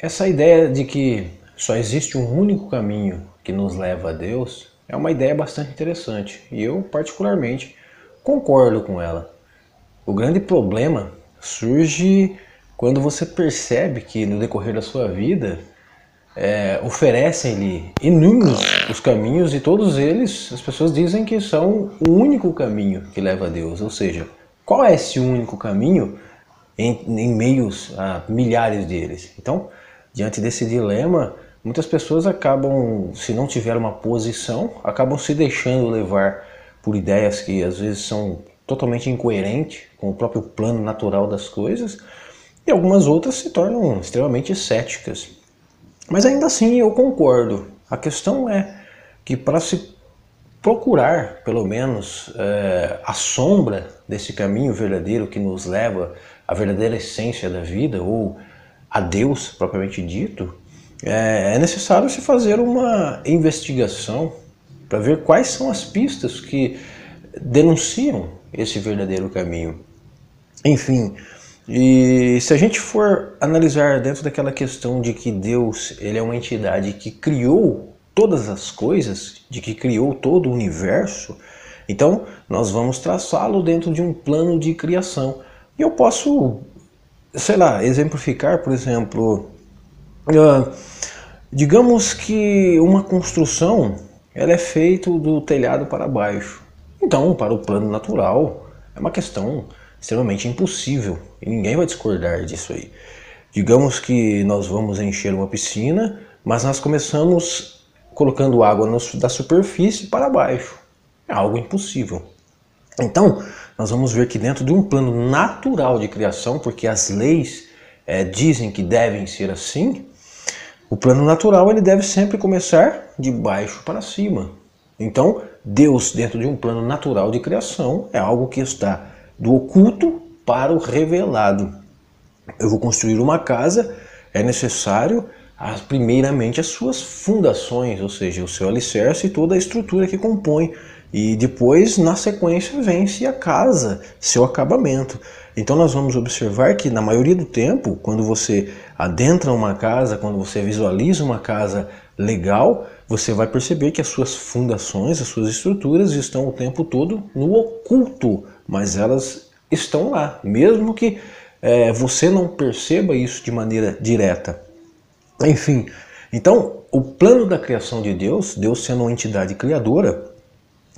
essa ideia de que só existe um único caminho que nos leva a Deus é uma ideia bastante interessante e eu, particularmente, concordo com ela. O grande problema surge quando você percebe que no decorrer da sua vida é, oferecem-lhe inúmeros os caminhos e todos eles as pessoas dizem que são o único caminho que leva a Deus. Ou seja, qual é esse único caminho em, em meios a milhares deles? Então, diante desse dilema, muitas pessoas acabam, se não tiver uma posição, acabam se deixando levar por ideias que às vezes são totalmente incoerentes com o próprio plano natural das coisas, e algumas outras se tornam extremamente céticas. Mas ainda assim eu concordo. A questão é que para se procurar, pelo menos, é, a sombra desse caminho verdadeiro que nos leva à verdadeira essência da vida, ou a Deus propriamente dito, é, é necessário se fazer uma investigação para ver quais são as pistas que denunciam esse verdadeiro caminho. Enfim, e se a gente for analisar dentro daquela questão de que Deus ele é uma entidade que criou todas as coisas, de que criou todo o universo, então nós vamos traçá-lo dentro de um plano de criação. E eu posso, sei lá, exemplificar, por exemplo, uh, digamos que uma construção ela é feita do telhado para baixo. Então, para o plano natural, é uma questão extremamente impossível e ninguém vai discordar disso aí. Digamos que nós vamos encher uma piscina, mas nós começamos colocando água no, da superfície para baixo. É algo impossível. Então, nós vamos ver que dentro de um plano natural de criação, porque as leis é, dizem que devem ser assim, o plano natural ele deve sempre começar de baixo para cima. Então, Deus, dentro de um plano natural de criação, é algo que está do oculto para o revelado. Eu vou construir uma casa, é necessário primeiramente as suas fundações, ou seja, o seu alicerce e toda a estrutura que compõe. E depois, na sequência, vence a casa, seu acabamento. Então nós vamos observar que na maioria do tempo, quando você adentra uma casa, quando você visualiza uma casa legal, você vai perceber que as suas fundações, as suas estruturas estão o tempo todo no oculto, mas elas estão lá, mesmo que é, você não perceba isso de maneira direta. Enfim, então o plano da criação de Deus, Deus sendo uma entidade criadora,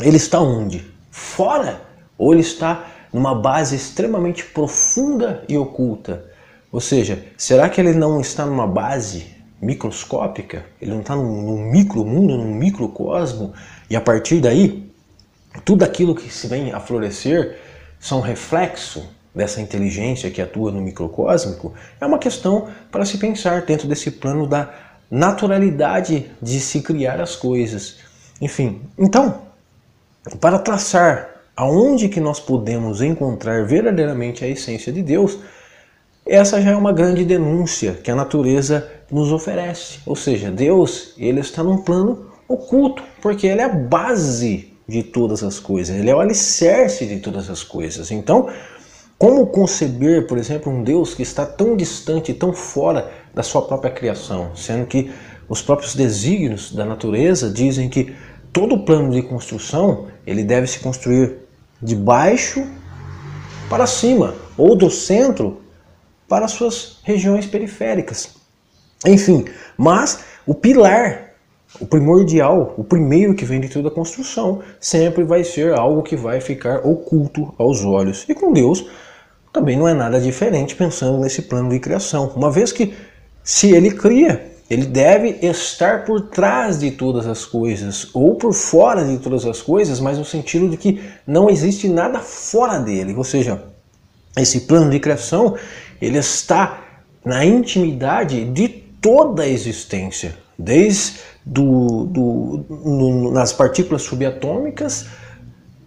ele está onde? Fora? Ou ele está numa base extremamente profunda e oculta? Ou seja, será que ele não está numa base microscópica? Ele não está num, num micro mundo, num microcosmo? E a partir daí, tudo aquilo que se vem a florescer são reflexo dessa inteligência que atua no microcósmico, é uma questão para se pensar dentro desse plano da naturalidade de se criar as coisas. Enfim, então, para traçar aonde que nós podemos encontrar verdadeiramente a essência de Deus, essa já é uma grande denúncia que a natureza nos oferece. Ou seja, Deus, ele está num plano oculto, porque ele é a base de todas as coisas, ele é o alicerce de todas as coisas. Então, como conceber, por exemplo, um Deus que está tão distante, tão fora da sua própria criação, sendo que os próprios desígnios da natureza dizem que todo plano de construção ele deve se construir de baixo para cima ou do centro para suas regiões periféricas. Enfim, mas o pilar o primordial, o primeiro que vem de toda a construção, sempre vai ser algo que vai ficar oculto aos olhos. E com Deus também não é nada diferente pensando nesse plano de criação. Uma vez que se ele cria, ele deve estar por trás de todas as coisas ou por fora de todas as coisas, mas no sentido de que não existe nada fora dele. Ou seja, esse plano de criação, ele está na intimidade de toda a existência, desde do, do, no, nas partículas subatômicas,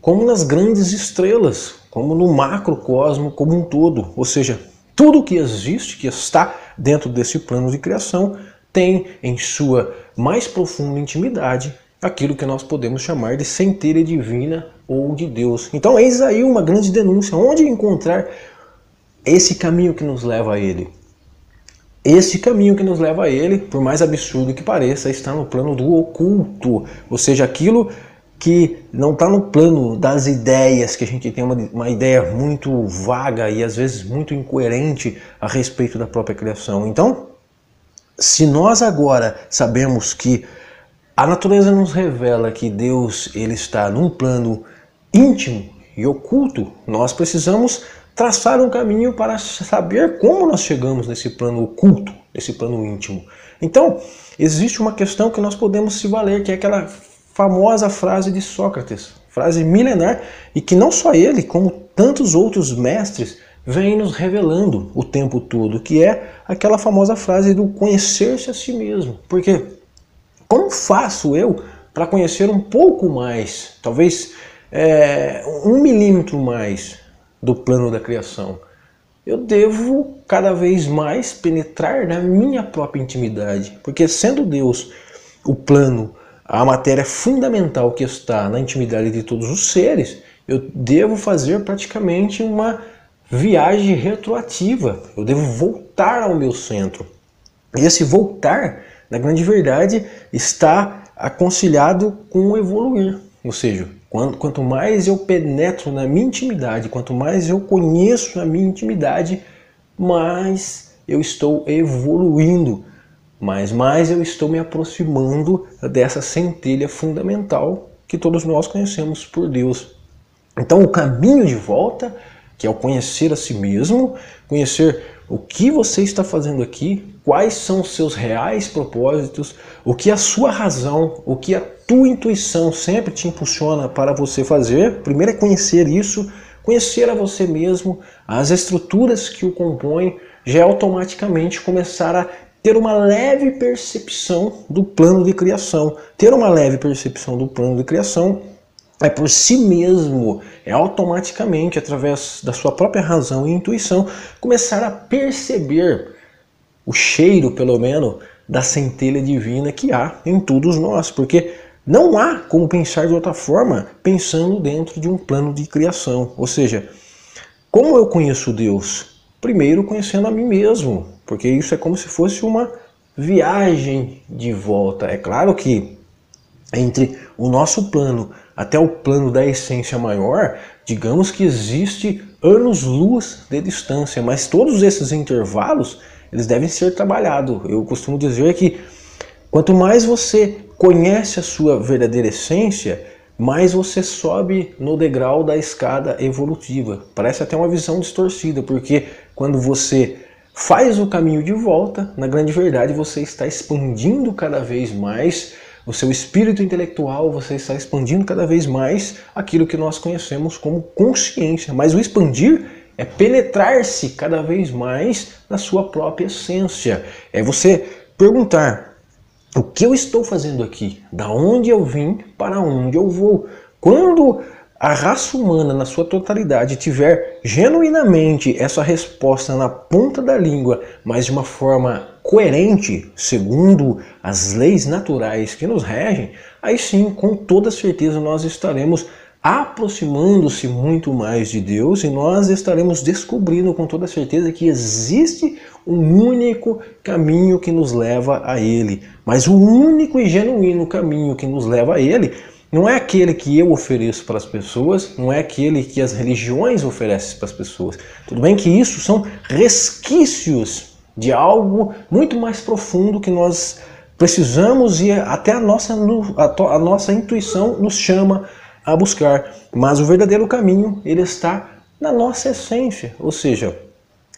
como nas grandes estrelas, como no macrocosmo como um todo. Ou seja, tudo que existe, que está dentro desse plano de criação, tem em sua mais profunda intimidade aquilo que nós podemos chamar de centelha divina ou de Deus. Então, eis aí uma grande denúncia. Onde encontrar esse caminho que nos leva a Ele? esse caminho que nos leva a ele, por mais absurdo que pareça, está no plano do oculto, ou seja, aquilo que não está no plano das ideias, que a gente tem uma, uma ideia muito vaga e às vezes muito incoerente a respeito da própria criação. Então, se nós agora sabemos que a natureza nos revela que Deus ele está num plano íntimo e oculto, nós precisamos traçar um caminho para saber como nós chegamos nesse plano oculto, nesse plano íntimo. Então, existe uma questão que nós podemos se valer, que é aquela famosa frase de Sócrates, frase milenar, e que não só ele, como tantos outros mestres, vêm nos revelando o tempo todo, que é aquela famosa frase do conhecer-se a si mesmo. Porque como faço eu para conhecer um pouco mais, talvez é, um milímetro mais do plano da criação? Eu devo cada vez mais penetrar na minha própria intimidade, porque sendo Deus o plano, a matéria fundamental que está na intimidade de todos os seres, eu devo fazer praticamente uma viagem retroativa. Eu devo voltar ao meu centro. E esse voltar, na grande verdade, está aconselhado com o evoluir. Ou seja, quanto mais eu penetro na minha intimidade, quanto mais eu conheço a minha intimidade, mais eu estou evoluindo mas mais eu estou me aproximando dessa centelha fundamental que todos nós conhecemos por Deus. Então, o caminho de volta, que é o conhecer a si mesmo, conhecer o que você está fazendo aqui, quais são os seus reais propósitos, o que a sua razão, o que a tua intuição sempre te impulsiona para você fazer. Primeiro é conhecer isso, conhecer a você mesmo, as estruturas que o compõem, já é automaticamente começar a ter uma leve percepção do plano de criação. Ter uma leve percepção do plano de criação é por si mesmo, é automaticamente, através da sua própria razão e intuição, começar a perceber o cheiro, pelo menos, da centelha divina que há em todos nós, porque não há como pensar de outra forma pensando dentro de um plano de criação. Ou seja, como eu conheço Deus? Primeiro conhecendo a mim mesmo, porque isso é como se fosse uma viagem de volta. É claro que entre o nosso plano até o plano da essência maior, digamos que existe anos-luz de distância, mas todos esses intervalos eles devem ser trabalhados. Eu costumo dizer que quanto mais você conhece a sua verdadeira essência, mais você sobe no degrau da escada evolutiva. Parece até uma visão distorcida, porque quando você faz o caminho de volta, na grande verdade você está expandindo cada vez mais o seu espírito intelectual, você está expandindo cada vez mais aquilo que nós conhecemos como consciência. Mas o expandir é penetrar-se cada vez mais na sua própria essência. É você perguntar: o que eu estou fazendo aqui? Da onde eu vim? Para onde eu vou? Quando a raça humana, na sua totalidade, tiver genuinamente essa resposta na ponta da língua, mas de uma forma coerente, segundo as leis naturais que nos regem, aí sim, com toda certeza, nós estaremos aproximando-se muito mais de Deus e nós estaremos descobrindo com toda certeza que existe um único caminho que nos leva a Ele. Mas o único e genuíno caminho que nos leva a Ele não é aquele que eu ofereço para as pessoas, não é aquele que as religiões oferecem para as pessoas. Tudo bem que isso são resquícios de algo muito mais profundo que nós precisamos e até a nossa, a nossa intuição nos chama a buscar. Mas o verdadeiro caminho, ele está na nossa essência, ou seja,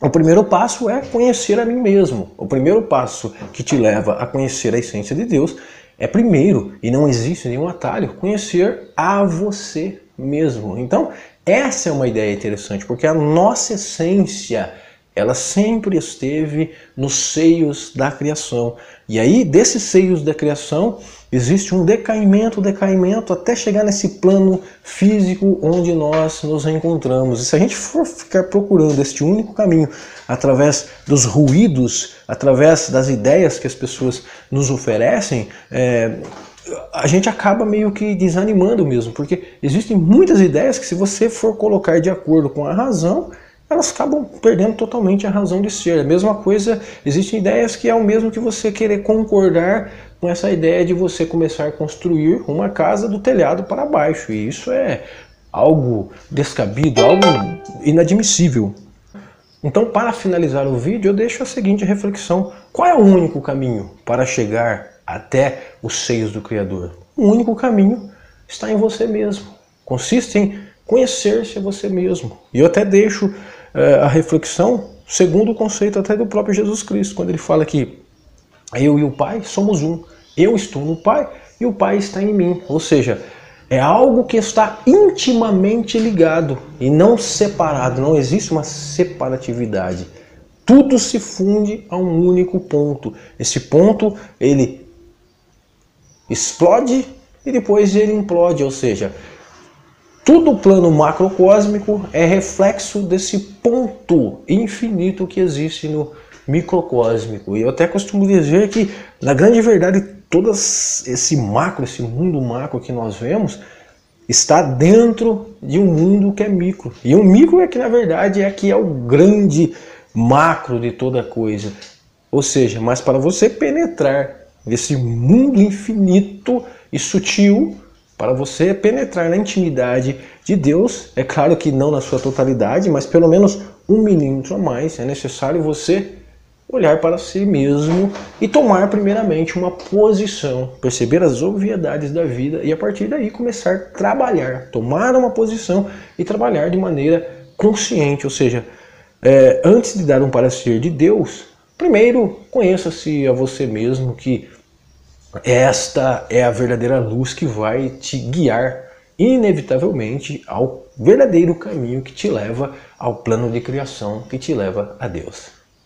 o primeiro passo é conhecer a mim mesmo. O primeiro passo que te leva a conhecer a essência de Deus é primeiro, e não existe nenhum atalho, conhecer a você mesmo. Então, essa é uma ideia interessante, porque a nossa essência, ela sempre esteve nos seios da criação. E aí, desses seios da criação, existe um decaimento, decaimento, até chegar nesse plano físico onde nós nos encontramos. E se a gente for ficar procurando este único caminho através dos ruídos, através das ideias que as pessoas nos oferecem, é, a gente acaba meio que desanimando mesmo, porque existem muitas ideias que se você for colocar de acordo com a razão, elas acabam perdendo totalmente a razão de ser. A mesma coisa, existem ideias que é o mesmo que você querer concordar com essa ideia de você começar a construir uma casa do telhado para baixo. E isso é algo descabido, algo inadmissível. Então, para finalizar o vídeo, eu deixo a seguinte reflexão: qual é o único caminho para chegar até os seios do Criador? O único caminho está em você mesmo. Consiste em conhecer-se a você mesmo. E eu até deixo a reflexão segundo o conceito até do próprio Jesus Cristo, quando ele fala que eu e o Pai somos um. Eu estou no Pai e o Pai está em mim. Ou seja, é algo que está intimamente ligado e não separado. Não existe uma separatividade. Tudo se funde a um único ponto. Esse ponto ele explode e depois ele implode, ou seja, tudo o plano macrocósmico é reflexo desse ponto infinito que existe no microcósmico. E eu até costumo dizer que, na grande verdade, todo esse macro, esse mundo macro que nós vemos, está dentro de um mundo que é micro. E um micro é que, na verdade, é que é o grande macro de toda coisa. Ou seja, mas para você penetrar nesse mundo infinito e sutil, para você penetrar na intimidade de Deus, é claro que não na sua totalidade, mas pelo menos um milímetro a mais, é necessário você olhar para si mesmo e tomar primeiramente uma posição, perceber as obviedades da vida e a partir daí começar a trabalhar, tomar uma posição e trabalhar de maneira consciente, ou seja, é, antes de dar um parecer de Deus, primeiro conheça-se a você mesmo que esta é a verdadeira luz que vai te guiar inevitavelmente ao verdadeiro caminho que te leva ao plano de criação que te leva a Deus.